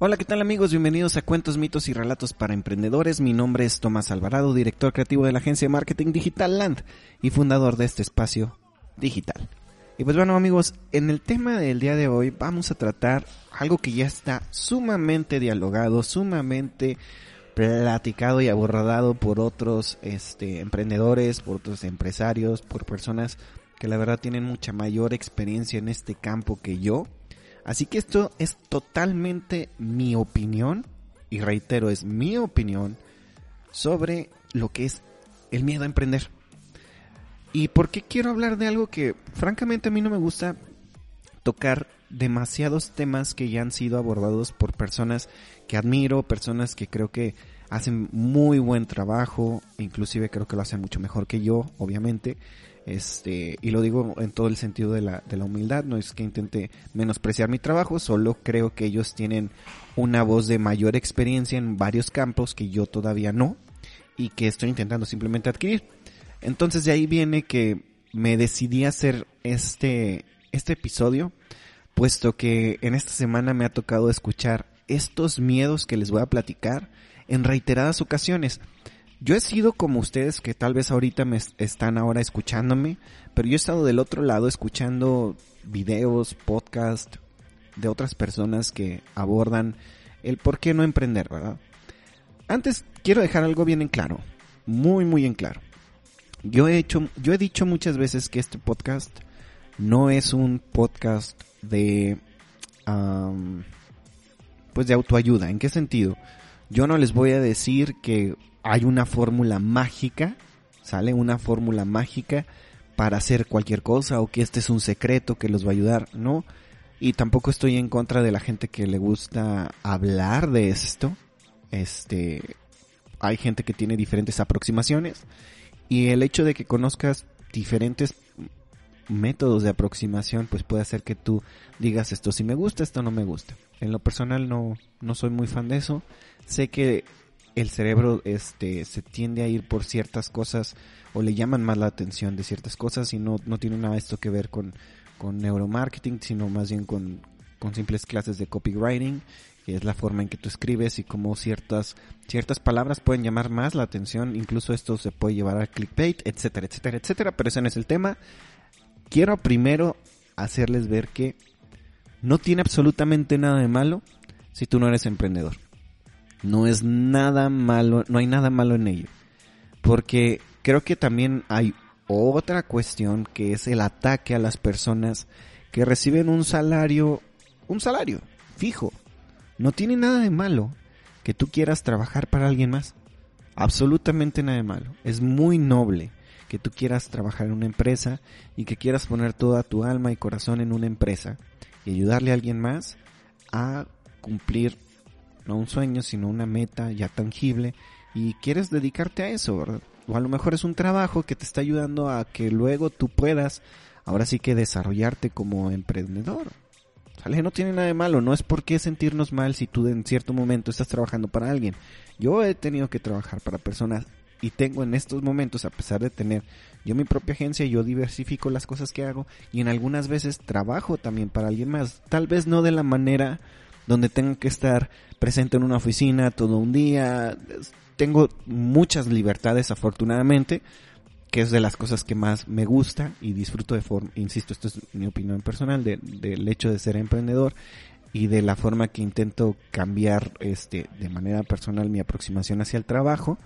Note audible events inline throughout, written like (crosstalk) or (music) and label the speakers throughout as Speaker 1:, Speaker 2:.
Speaker 1: Hola, ¿qué tal amigos? Bienvenidos a Cuentos, Mitos y Relatos para Emprendedores. Mi nombre es Tomás Alvarado, director creativo de la agencia de marketing Digital Land y fundador de este espacio digital. Y pues bueno amigos, en el tema del día de hoy vamos a tratar algo que ya está sumamente dialogado, sumamente platicado y abordado por otros este, emprendedores, por otros empresarios, por personas que la verdad tienen mucha mayor experiencia en este campo que yo. Así que esto es totalmente mi opinión, y reitero, es mi opinión sobre lo que es el miedo a emprender. ¿Y por qué quiero hablar de algo que francamente a mí no me gusta tocar demasiados temas que ya han sido abordados por personas que admiro, personas que creo que hacen muy buen trabajo, inclusive creo que lo hacen mucho mejor que yo, obviamente. Este, y lo digo en todo el sentido de la, de la humildad, no es que intente menospreciar mi trabajo, solo creo que ellos tienen una voz de mayor experiencia en varios campos que yo todavía no y que estoy intentando simplemente adquirir. Entonces de ahí viene que me decidí hacer este, este episodio, puesto que en esta semana me ha tocado escuchar estos miedos que les voy a platicar en reiteradas ocasiones. Yo he sido como ustedes que tal vez ahorita me están ahora escuchándome, pero yo he estado del otro lado escuchando videos, podcast de otras personas que abordan el por qué no emprender, ¿verdad? Antes quiero dejar algo bien en claro, muy muy en claro. Yo he hecho, yo he dicho muchas veces que este podcast no es un podcast de, pues de autoayuda. ¿En qué sentido? Yo no les voy a decir que hay una fórmula mágica, ¿sale? Una fórmula mágica para hacer cualquier cosa o que este es un secreto que los va a ayudar, ¿no? Y tampoco estoy en contra de la gente que le gusta hablar de esto. Este, hay gente que tiene diferentes aproximaciones y el hecho de que conozcas diferentes métodos de aproximación pues puede hacer que tú digas esto sí me gusta, esto no me gusta. En lo personal no, no soy muy fan de eso. Sé que el cerebro este se tiende a ir por ciertas cosas o le llaman más la atención de ciertas cosas y no, no tiene nada esto que ver con, con neuromarketing, sino más bien con, con simples clases de copywriting, que es la forma en que tú escribes y cómo ciertas, ciertas palabras pueden llamar más la atención, incluso esto se puede llevar al clickbait, etcétera, etcétera, etcétera, pero ese no es el tema. Quiero primero hacerles ver que no tiene absolutamente nada de malo si tú no eres emprendedor. No es nada malo, no hay nada malo en ello. Porque creo que también hay otra cuestión que es el ataque a las personas que reciben un salario, un salario fijo. No tiene nada de malo que tú quieras trabajar para alguien más. Absolutamente nada de malo. Es muy noble que tú quieras trabajar en una empresa y que quieras poner toda tu alma y corazón en una empresa y ayudarle a alguien más a cumplir no un sueño, sino una meta ya tangible y quieres dedicarte a eso, ¿verdad? O a lo mejor es un trabajo que te está ayudando a que luego tú puedas ahora sí que desarrollarte como emprendedor. ¿Sale? No tiene nada de malo, no es por qué sentirnos mal si tú en cierto momento estás trabajando para alguien. Yo he tenido que trabajar para personas y tengo en estos momentos, a pesar de tener yo mi propia agencia, yo diversifico las cosas que hago y en algunas veces trabajo también para alguien más. Tal vez no de la manera donde tengo que estar presente en una oficina todo un día. Tengo muchas libertades afortunadamente, que es de las cosas que más me gusta y disfruto de forma, insisto, esto es mi opinión personal, del hecho de ser emprendedor y de la forma que intento cambiar este de manera personal mi aproximación hacia el trabajo,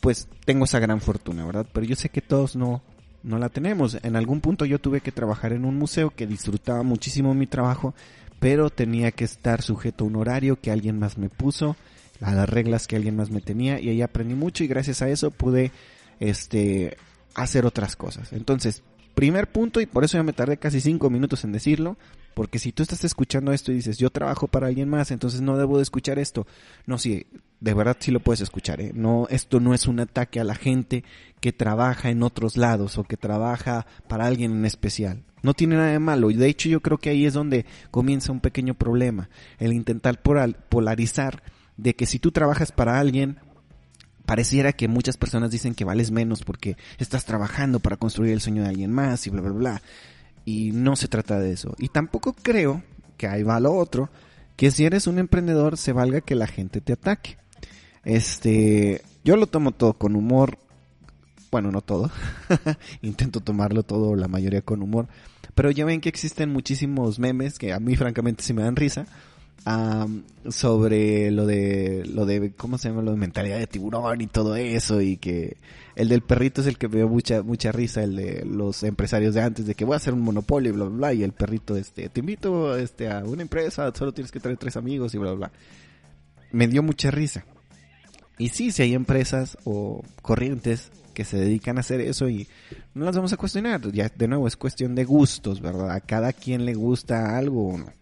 Speaker 1: pues tengo esa gran fortuna, ¿verdad? Pero yo sé que todos no no la tenemos. En algún punto yo tuve que trabajar en un museo que disfrutaba muchísimo mi trabajo, pero tenía que estar sujeto a un horario que alguien más me puso, a las reglas que alguien más me tenía y ahí aprendí mucho y gracias a eso pude este hacer otras cosas. Entonces, primer punto y por eso ya me tardé casi cinco minutos en decirlo, Porque si tú estás escuchando esto y dices, yo trabajo para alguien más, entonces no debo de escuchar esto. No, sí, de verdad sí lo puedes escuchar, ¿eh? No, esto no es un ataque a la gente que trabaja en otros lados o que trabaja para alguien en especial. No tiene nada de malo. Y de hecho yo creo que ahí es donde comienza un pequeño problema. El intentar polarizar de que si tú trabajas para alguien, pareciera que muchas personas dicen que vales menos porque estás trabajando para construir el sueño de alguien más y bla, bla, bla. Y no se trata de eso. Y tampoco creo que ahí va lo otro, que si eres un emprendedor se valga que la gente te ataque. Este, yo lo tomo todo con humor. Bueno, no todo. (laughs) Intento tomarlo todo, la mayoría con humor. Pero ya ven que existen muchísimos memes que a mí francamente sí me dan risa sobre lo de, lo de, ¿cómo se llama? Lo de mentalidad de tiburón y todo eso y que el del perrito es el que me dio mucha, mucha risa, el de los empresarios de antes, de que voy a hacer un monopolio y bla, bla, bla, y el perrito, este, te invito, este, a una empresa, solo tienes que traer tres amigos y bla, bla, bla. Me dio mucha risa. Y sí, si hay empresas o corrientes que se dedican a hacer eso y no las vamos a cuestionar. Ya de nuevo es cuestión de gustos, ¿verdad? A cada quien le gusta algo o no.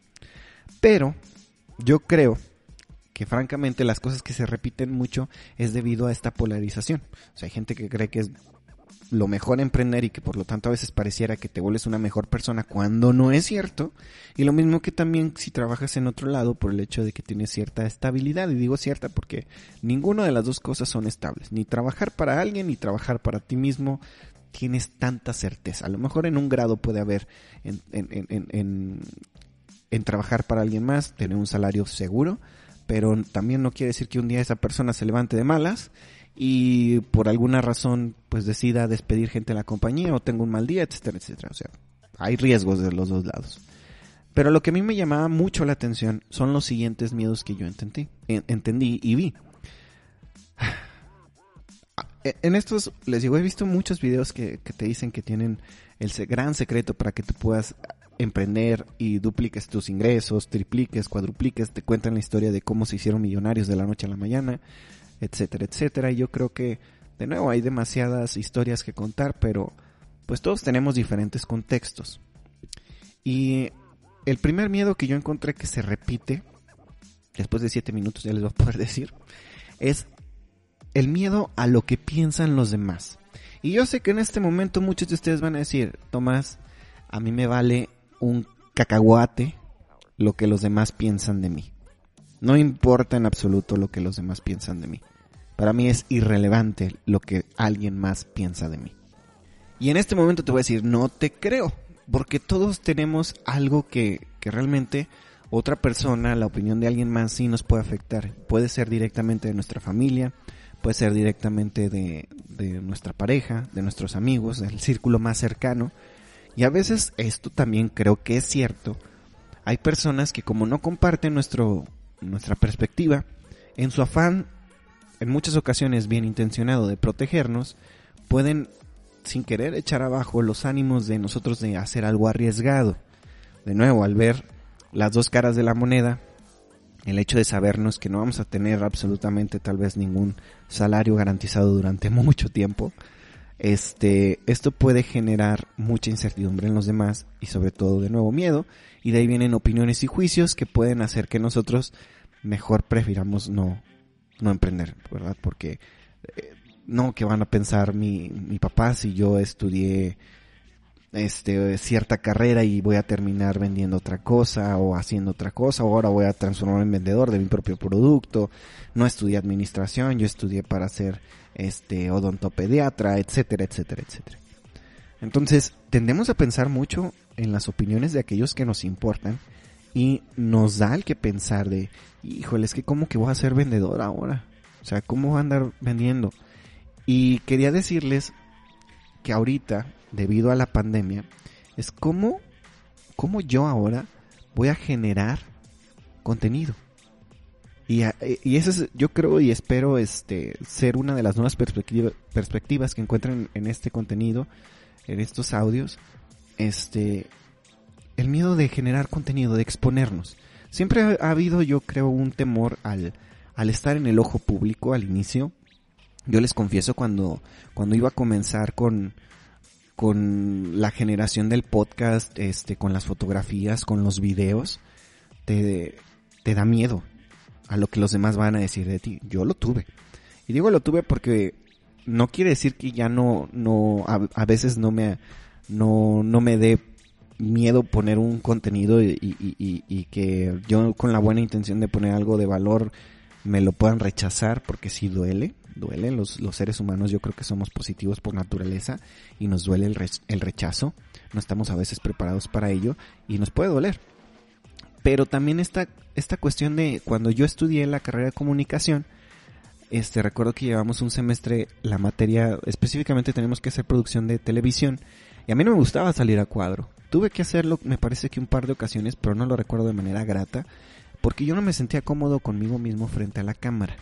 Speaker 1: Pero yo creo que francamente las cosas que se repiten mucho es debido a esta polarización. O sea, hay gente que cree que es lo mejor emprender y que por lo tanto a veces pareciera que te vuelves una mejor persona cuando no es cierto. Y lo mismo que también si trabajas en otro lado por el hecho de que tienes cierta estabilidad. Y digo cierta porque ninguna de las dos cosas son estables. Ni trabajar para alguien ni trabajar para ti mismo tienes tanta certeza. A lo mejor en un grado puede haber en, en, en, en trabajar para alguien más, tener un salario seguro, pero también no quiere decir que un día esa persona se levante de malas y por alguna razón pues decida despedir gente de la compañía o tenga un mal día, etcétera, etcétera. O sea, hay riesgos de los dos lados. Pero lo que a mí me llamaba mucho la atención son los siguientes miedos que yo entendí, entendí y vi. (sighs) En estos, les digo, he visto muchos videos que, que te dicen que tienen el gran secreto para que tú puedas emprender y dupliques tus ingresos, tripliques, cuadrupliques, te cuentan la historia de cómo se hicieron millonarios de la noche a la mañana, etcétera, etcétera. Y yo creo que, de nuevo, hay demasiadas historias que contar, pero pues todos tenemos diferentes contextos. Y el primer miedo que yo encontré que se repite, después de siete minutos ya les voy a poder (laughs) decir, es el miedo a lo que piensan los demás. Y yo sé que en este momento muchos de ustedes van a decir, Tomás, a mí me vale un cacahuate lo que los demás piensan de mí. No importa en absoluto lo que los demás piensan de mí. Para mí es irrelevante lo que alguien más piensa de mí. Y en este momento te voy a decir, no te creo, porque todos tenemos algo que, que realmente otra persona, la opinión de alguien más sí nos puede afectar. Puede ser directamente de nuestra familia, puede ser directamente de, de nuestra pareja, de nuestros amigos, del círculo más cercano. Y a veces esto también creo que es cierto. Hay personas que como no comparten nuestro, nuestra perspectiva, en su afán, en muchas ocasiones bien intencionado de protegernos, pueden sin querer echar abajo los ánimos de nosotros de hacer algo arriesgado. De nuevo, al ver las dos caras de la moneda, el hecho de sabernos que no vamos a tener absolutamente tal vez ningún salario garantizado durante (laughs) mucho tiempo, este, esto puede generar mucha incertidumbre en los demás y sobre todo de nuevo miedo y de ahí vienen opiniones y juicios que pueden hacer que nosotros mejor prefiramos no, no emprender, ¿verdad? Porque eh, no que van a pensar mi, mi papá si yo estudié este cierta carrera y voy a terminar vendiendo otra cosa o haciendo otra cosa o ahora voy a transformarme en vendedor de mi propio producto no estudié administración yo estudié para ser este odontopediatra etcétera etcétera etcétera entonces tendemos a pensar mucho en las opiniones de aquellos que nos importan y nos da el que pensar de híjole es que cómo que voy a ser vendedor ahora o sea cómo voy a andar vendiendo y quería decirles que ahorita debido a la pandemia es cómo, cómo yo ahora voy a generar contenido. Y, y eso es, yo creo y espero este, ser una de las nuevas perspectivas que encuentren en este contenido, en estos audios, este, el miedo de generar contenido, de exponernos. Siempre ha, habido, yo creo, un temor al, al estar en el ojo público al inicio. Yo les confieso cuando, cuando iba a comenzar con, con la generación del podcast, este, con las fotografías, con los videos, te, te da miedo a lo que los demás van a decir de ti. Yo lo tuve. Y digo lo tuve porque no quiere decir que ya no, no, a, veces no me, no, no me dé miedo poner un contenido y, y, y, que yo con la buena intención de poner algo de valor me lo puedan rechazar porque sí duele, duele. Los, los seres humanos yo creo que somos positivos por naturaleza y nos duele el, el rechazo. No estamos a veces preparados para ello y nos puede doler. Pero también esta, esta cuestión de cuando yo estudié la carrera de comunicación, este, recuerdo que llevamos un semestre la materia, específicamente tenemos que hacer producción de televisión, y a mí no me gustaba salir a cuadro. Tuve que hacerlo, me parece que un par de ocasiones, pero no lo recuerdo de manera grata, porque yo no me sentía cómodo conmigo mismo frente a la cámara.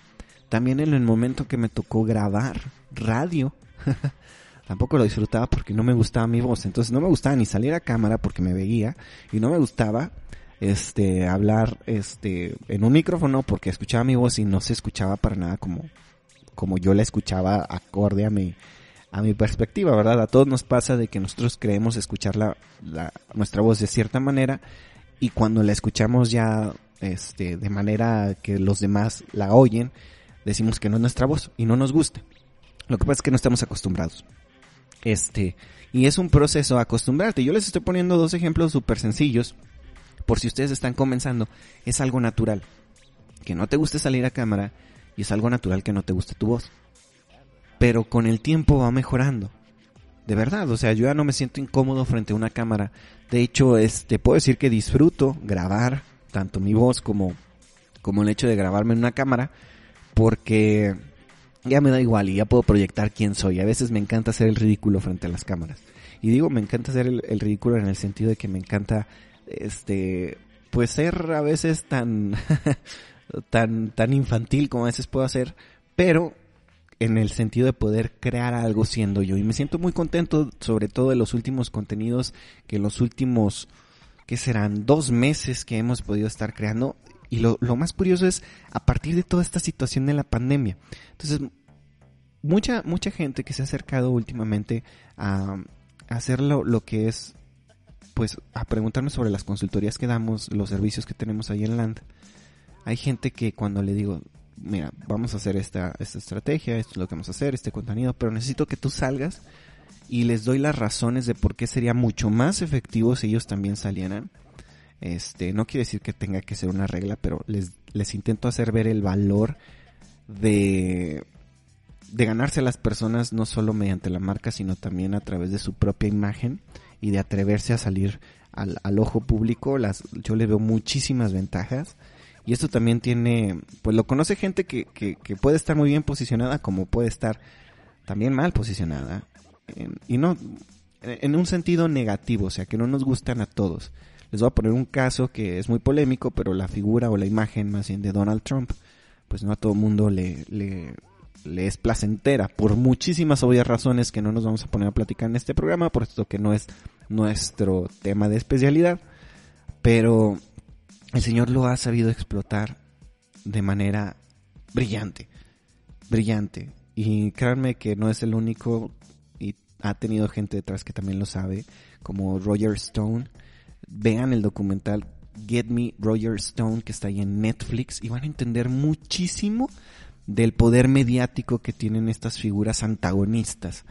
Speaker 1: También en el momento que me tocó grabar radio, (laughs) tampoco lo disfrutaba porque no me gustaba mi voz. Entonces no me gustaba ni salir a cámara porque me veía y no me gustaba este hablar este en un micrófono porque escuchaba mi voz y no se escuchaba para nada como como yo la escuchaba acorde a mi a mi perspectiva, ¿verdad? A todos nos pasa de que nosotros creemos escuchar la, la nuestra voz de cierta manera y cuando la escuchamos ya este de manera que los demás la oyen, decimos que no es nuestra voz y no nos gusta. Lo que pasa es que no estamos acostumbrados. Este, y es un proceso acostumbrarte. Yo les estoy poniendo dos ejemplos súper sencillos por si ustedes están comenzando, es algo natural. Que no te guste salir a cámara y es algo natural que no te guste tu voz. Pero con el tiempo va mejorando. De verdad, o sea, yo ya no me siento incómodo frente a una cámara. De hecho, este, puedo decir que disfruto grabar tanto mi voz como, como el hecho de grabarme en una cámara porque ya me da igual y ya puedo proyectar quién soy. A veces me encanta hacer el ridículo frente a las cámaras. Y digo, me encanta hacer el ridículo en el sentido de que me encanta este, pues ser a veces tan, (laughs) tan, tan infantil como a veces puedo hacer, pero en el sentido de poder crear algo siendo yo. Y me siento muy contento, sobre todo de los últimos contenidos, que los últimos, que serán dos meses que hemos podido estar creando. Y lo, lo más curioso es, a partir de toda esta situación de la pandemia. Entonces, mucha, mucha gente que se ha acercado últimamente a, hacer lo que es pues a preguntarme sobre las consultorías que damos, los servicios que tenemos ahí en Land. Hay gente que cuando le digo, mira, vamos a hacer esta, esta estrategia, esto es lo que vamos a hacer, este contenido, pero necesito que tú salgas y les doy las razones de por qué sería mucho más efectivo si ellos también salieran. Este, no quiere decir que tenga que ser una regla, pero les, les intento hacer ver el valor de, de ganarse a las personas no solo mediante la marca, sino también a través de su propia imagen y de atreverse a salir al, al ojo público, las, yo le veo muchísimas ventajas. Y esto también tiene, pues lo conoce gente que, que, puede estar muy bien posicionada como puede estar también mal posicionada. y no, en un sentido negativo, o sea, que no nos gustan a todos. Les voy a poner un caso que es muy polémico, pero la figura o la imagen más bien de Donald Trump, pues no a todo mundo le, le es placentera por muchísimas obvias razones que no nos vamos a poner a platicar en este programa, por esto que no es nuestro tema de especialidad, pero el Señor lo ha sabido explotar de manera brillante, brillante. Y créanme que no es el único y ha tenido gente detrás que también lo sabe, como Roger Stone. Vean el documental Get Me Roger Stone que está ahí en Netflix y van a entender muchísimo del poder mediático que tienen estas figuras antagonistas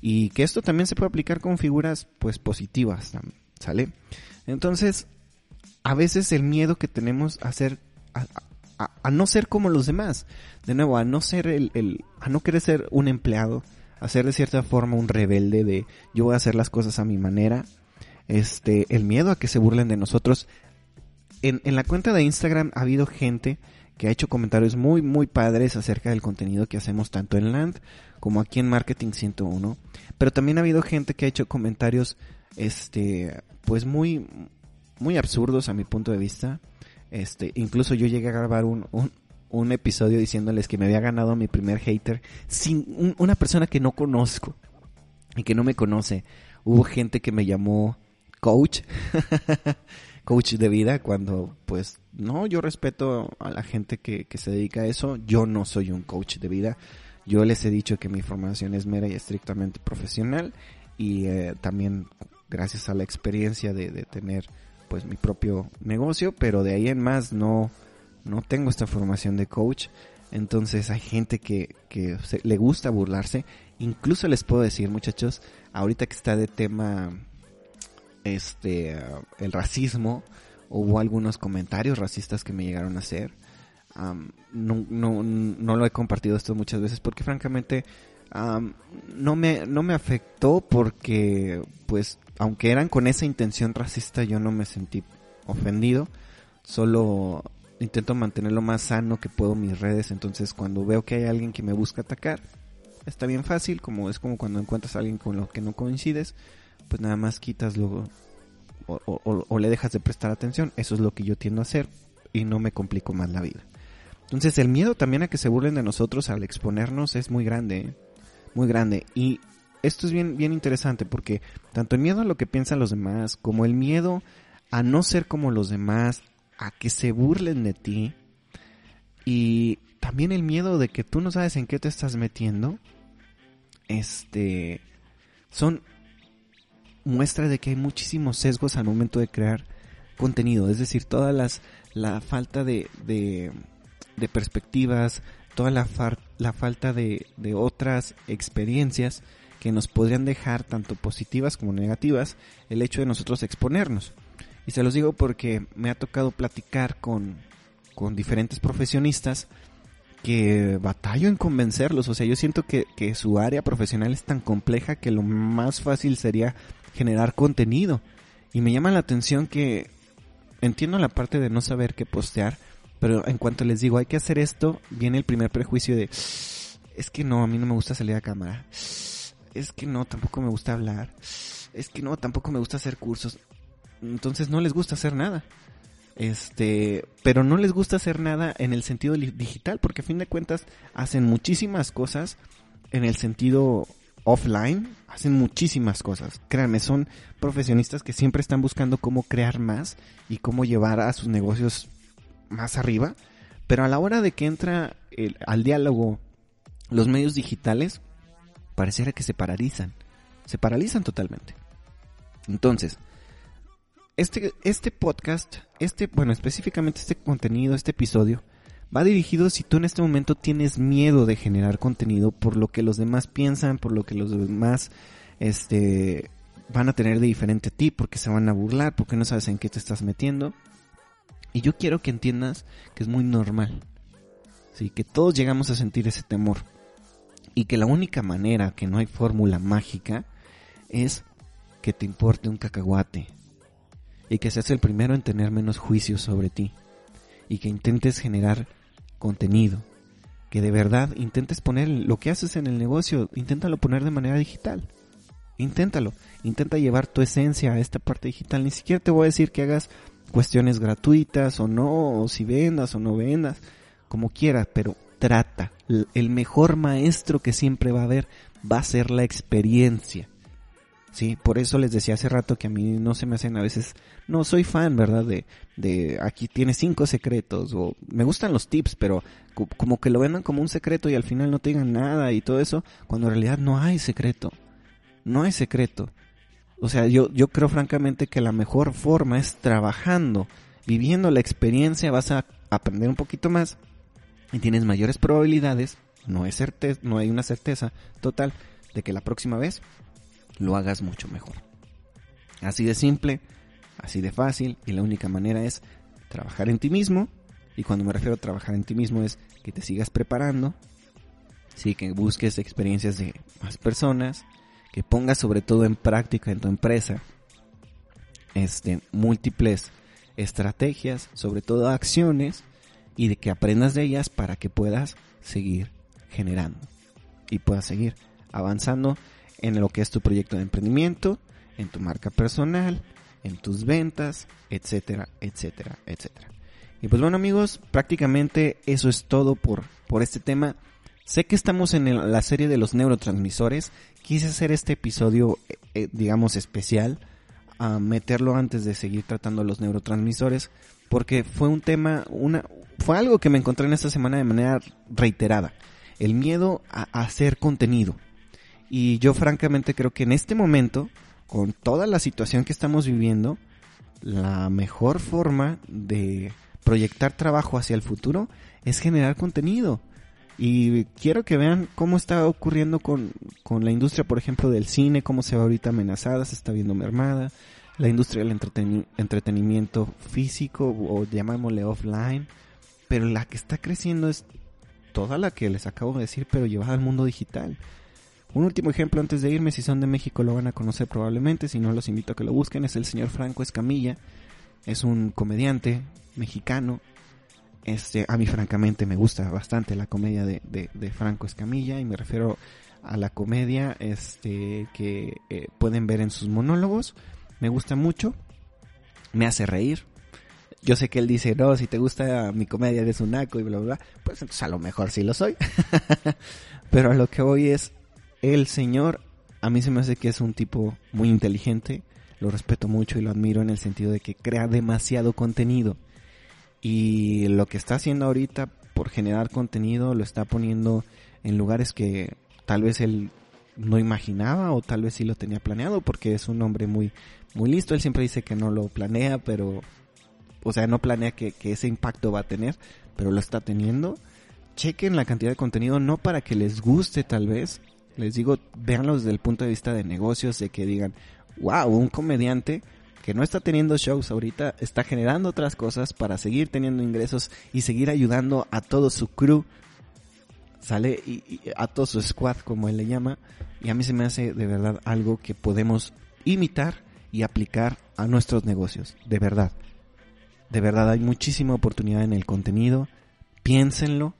Speaker 1: y que esto también se puede aplicar con figuras pues positivas, ¿sale? Entonces, a veces el miedo que tenemos a ser a, no ser como los demás, de nuevo, a no ser el, a no querer ser un empleado, a ser de cierta forma un rebelde de yo voy a hacer las cosas a mi manera, este, el miedo a que se burlen de nosotros. En la cuenta de Instagram ha habido gente que ha hecho comentarios muy, muy padres acerca del contenido que hacemos tanto en Land como aquí en Marketing 101. Pero también ha habido gente que ha hecho comentarios, este, pues muy, muy absurdos a mi punto de vista. Este, incluso yo llegué a grabar un, un, episodio diciéndoles que me había ganado mi primer hater sin una persona que no conozco y que no me conoce. Hubo gente que me llamó coach (laughs) coach de vida cuando pues no, yo respeto a la gente que, que se dedica a eso, yo no soy un coach de vida, yo les he dicho que mi formación es mera y estrictamente profesional y eh, también gracias a la experiencia de, de, tener pues mi propio negocio, pero de ahí en más no, no tengo esta formación de coach. Entonces hay gente que, que le gusta burlarse. Incluso les puedo decir, muchachos, ahorita que está de tema este el racismo, hubo algunos comentarios racistas que me llegaron a hacer. no, no, no, lo he compartido esto muchas veces porque francamente no, me, no me afectó porque pues aunque eran con esa intención racista yo no me sentí ofendido. Solo intento mantener lo más sano que puedo mis redes. Entonces cuando veo que hay alguien que me busca atacar, está bien fácil, como es como cuando encuentras a alguien con lo que no coincides, pues nada más quitas luego o, le dejas de prestar atención. Eso es lo que yo tiendo a hacer y no me complico más la vida. Entonces el miedo también a que se burlen de nosotros al exponernos es muy grande, ¿eh? muy grande. Y esto es bien, bien interesante porque tanto el miedo a lo que piensan los demás como el miedo a no ser como los demás, a que se burlen de ti y también el miedo de que tú no sabes en qué te estás metiendo, este, son muestra de que hay muchísimos sesgos al momento de crear contenido, es decir, todas las, la falta de, de, perspectivas, toda la, la falta de, de otras experiencias que nos podrían dejar tanto positivas como negativas el hecho de nosotros exponernos. Y se los digo porque me ha tocado platicar con, con diferentes profesionistas que batallo en convencerlos. O sea, yo siento que, que, su área profesional es tan compleja que lo más fácil sería generar contenido. Y me llama la atención que entiendo la parte de no saber qué postear, pero en cuanto les digo hay que hacer esto, viene el primer prejuicio de es que no, a mí no me gusta salir a cámara. Es que no, tampoco me gusta hablar. Es que no, tampoco me gusta hacer cursos. Entonces no les gusta hacer nada. Este, pero no les gusta hacer nada en el sentido digital, porque a fin de cuentas hacen muchísimas cosas en el sentido offline hacen muchísimas cosas. Créanme, son profesionistas que siempre están buscando cómo crear más y cómo llevar a sus negocios más arriba. Pero a la hora de que entra al diálogo los medios digitales, pareciera que se paralizan. Se paralizan totalmente. Entonces, este, este podcast, este, bueno, específicamente este contenido, este episodio, va dirigido si tú en este momento tienes miedo de generar contenido por lo que los demás piensan, por lo que los demás este van a tener de diferente a ti, porque se van a burlar, porque no sabes en qué te estás metiendo. Y yo quiero que entiendas que es muy normal. Sí, que todos llegamos a sentir ese temor. Y que la única manera, que no hay fórmula mágica, es que te importe un cacahuate. Y que seas el primero en tener menos juicios sobre ti. Y que intentes generar contenido. Que de verdad intentes poner lo que haces en el negocio, inténtalo poner de manera digital. Inténtalo. Intenta llevar tu esencia a esta parte digital. Ni siquiera te voy a decir que hagas cuestiones gratuitas o no, o si vendas o no vendas, como quieras, pero trata. El mejor maestro que siempre va a haber va a ser la experiencia. Sí, por eso les decía hace rato que a mí no se me hacen a veces, no soy fan, ¿verdad? De, de aquí tiene cinco secretos o me gustan los tips, pero como que lo vendan como un secreto y al final no tengan nada y todo eso, cuando en realidad no hay secreto, no hay secreto. O sea, yo, yo creo francamente que la mejor forma es trabajando, viviendo la experiencia, vas a aprender un poquito más y tienes mayores probabilidades, no, es certeza, no hay una certeza total de que la próxima vez lo hagas mucho mejor. Así de simple, así de fácil y la única manera es trabajar en ti mismo. Y cuando me refiero a trabajar en ti mismo es que te sigas preparando, sí, que busques experiencias de más personas, que pongas sobre todo en práctica en tu empresa este, múltiples estrategias, sobre todo acciones, y de que aprendas de ellas para que puedas seguir generando y puedas seguir avanzando en lo que es tu proyecto de emprendimiento, en tu marca personal, en tus ventas, etcétera, etcétera, etcétera. Y pues bueno amigos, prácticamente eso es todo por, por este tema. Sé que estamos en la serie de los neurotransmisores. Quise hacer este episodio, eh, digamos, especial, a meterlo antes de seguir tratando los neurotransmisores, porque fue un tema, una, fue algo que me encontré en esta semana de manera reiterada. El miedo a hacer contenido Y yo francamente creo que en este momento, con toda la situación que estamos viviendo, la mejor forma de proyectar trabajo hacia el futuro es generar contenido. Y quiero que vean cómo está ocurriendo con, con la industria, por ejemplo, del cine, cómo se va ahorita amenazada, se está viendo mermada, la industria del entretenimiento físico o llamámosle offline, pero la que está creciendo es toda la que les acabo de decir, pero llevada al mundo digital. Un último ejemplo antes de irme, si son de México lo van a conocer probablemente, si no los invito a que lo busquen, es el señor Franco Escamilla, es un comediante mexicano, este, a mí francamente me gusta bastante la comedia de, de, Franco Escamilla y me refiero a la comedia este, que eh, pueden ver en sus monólogos, me gusta mucho, me hace reír, yo sé que él dice, no, si te gusta mi comedia eres un naco y bla, bla, bla. Pues entonces a lo mejor sí lo soy. (laughs) Pero a lo que voy es, el señor, a mí se me hace que es un tipo muy inteligente, lo respeto mucho y lo admiro en el sentido de que crea demasiado contenido. Y lo que está haciendo ahorita por generar contenido lo está poniendo en lugares que tal vez él no imaginaba o tal vez sí lo tenía planeado porque es un hombre muy muy listo. Él siempre dice que no lo planea, pero o sea, no planea que, que ese impacto va a tener, pero lo está teniendo. Chequen la cantidad de contenido, no para que les guste tal vez, les digo, véanlo desde el punto de vista de negocios, de que digan, wow, un comediante que no está teniendo shows ahorita, está generando otras cosas para seguir teniendo ingresos y seguir ayudando a todo su crew, sale y, a todo su squad, como él le llama, y a mí se me hace de verdad algo que podemos imitar y aplicar a nuestros negocios, de verdad. De verdad hay muchísima oportunidad en el contenido, piénsenlo,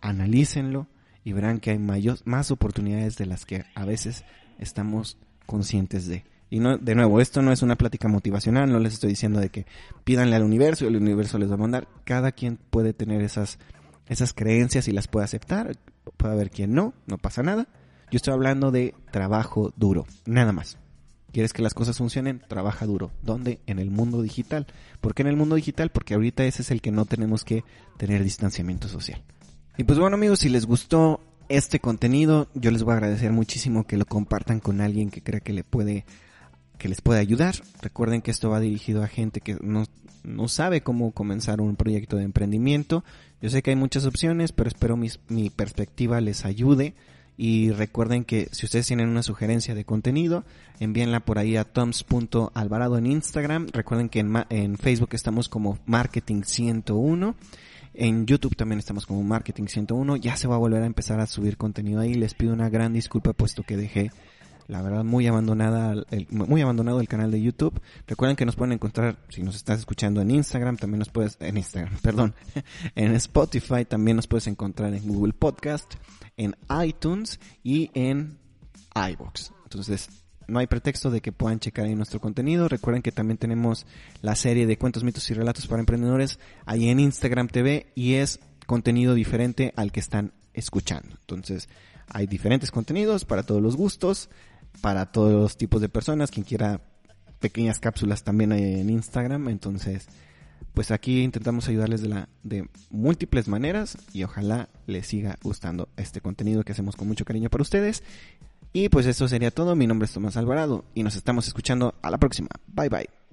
Speaker 1: analícenlo y verán que hay más oportunidades de las que a veces estamos conscientes de. Y no, de nuevo, esto no es una plática motivacional, no les estoy diciendo de que pídanle al universo y el universo les va a mandar. Cada quien puede tener esas, esas creencias y las puede aceptar. Puede haber quien no, no pasa nada. Yo estoy hablando de trabajo duro, nada más. ¿Quieres que las cosas funcionen? Trabaja duro. ¿Dónde? En el mundo digital. ¿Por qué en el mundo digital? Porque ahorita ese es el que no tenemos que tener distanciamiento social. Y pues bueno amigos, si les gustó este contenido, yo les voy a agradecer muchísimo que lo compartan con alguien que crea que le puede que les puede ayudar. Recuerden que esto va dirigido a gente que no, no sabe cómo comenzar un proyecto de emprendimiento. Yo sé que hay muchas opciones, pero espero mi perspectiva les ayude. Y recuerden que si ustedes tienen una sugerencia de contenido, envíenla por ahí a toms.alvarado en Instagram. Recuerden que en, en Facebook estamos como Marketing 101. En YouTube también estamos como Marketing 101. Ya se va a volver a empezar a subir contenido ahí. Les pido una gran disculpa puesto que dejé la verdad muy abandonada muy abandonado el canal de YouTube. Recuerden que nos pueden encontrar si nos estás escuchando en Instagram, también nos puedes en Instagram, (laughs) perdón, (laughs) en Spotify, también nos puedes encontrar en Google Podcast, en iTunes y en iBox. Entonces, no hay pretexto de que puedan checar ahí nuestro contenido. Recuerden que también tenemos la serie de cuentos, mitos y relatos para emprendedores ahí en Instagram TV y es contenido diferente al que están escuchando. Entonces, hay diferentes contenidos para todos los gustos, para todos los tipos de personas. Quien quiera pequeñas cápsulas también en Instagram. Entonces, pues aquí intentamos ayudarles de, la, de múltiples maneras y ojalá les siga gustando este contenido que hacemos con mucho cariño para ustedes. Y pues eso sería todo. Mi nombre es Tomás Alvarado y nos estamos escuchando a la próxima. Bye bye.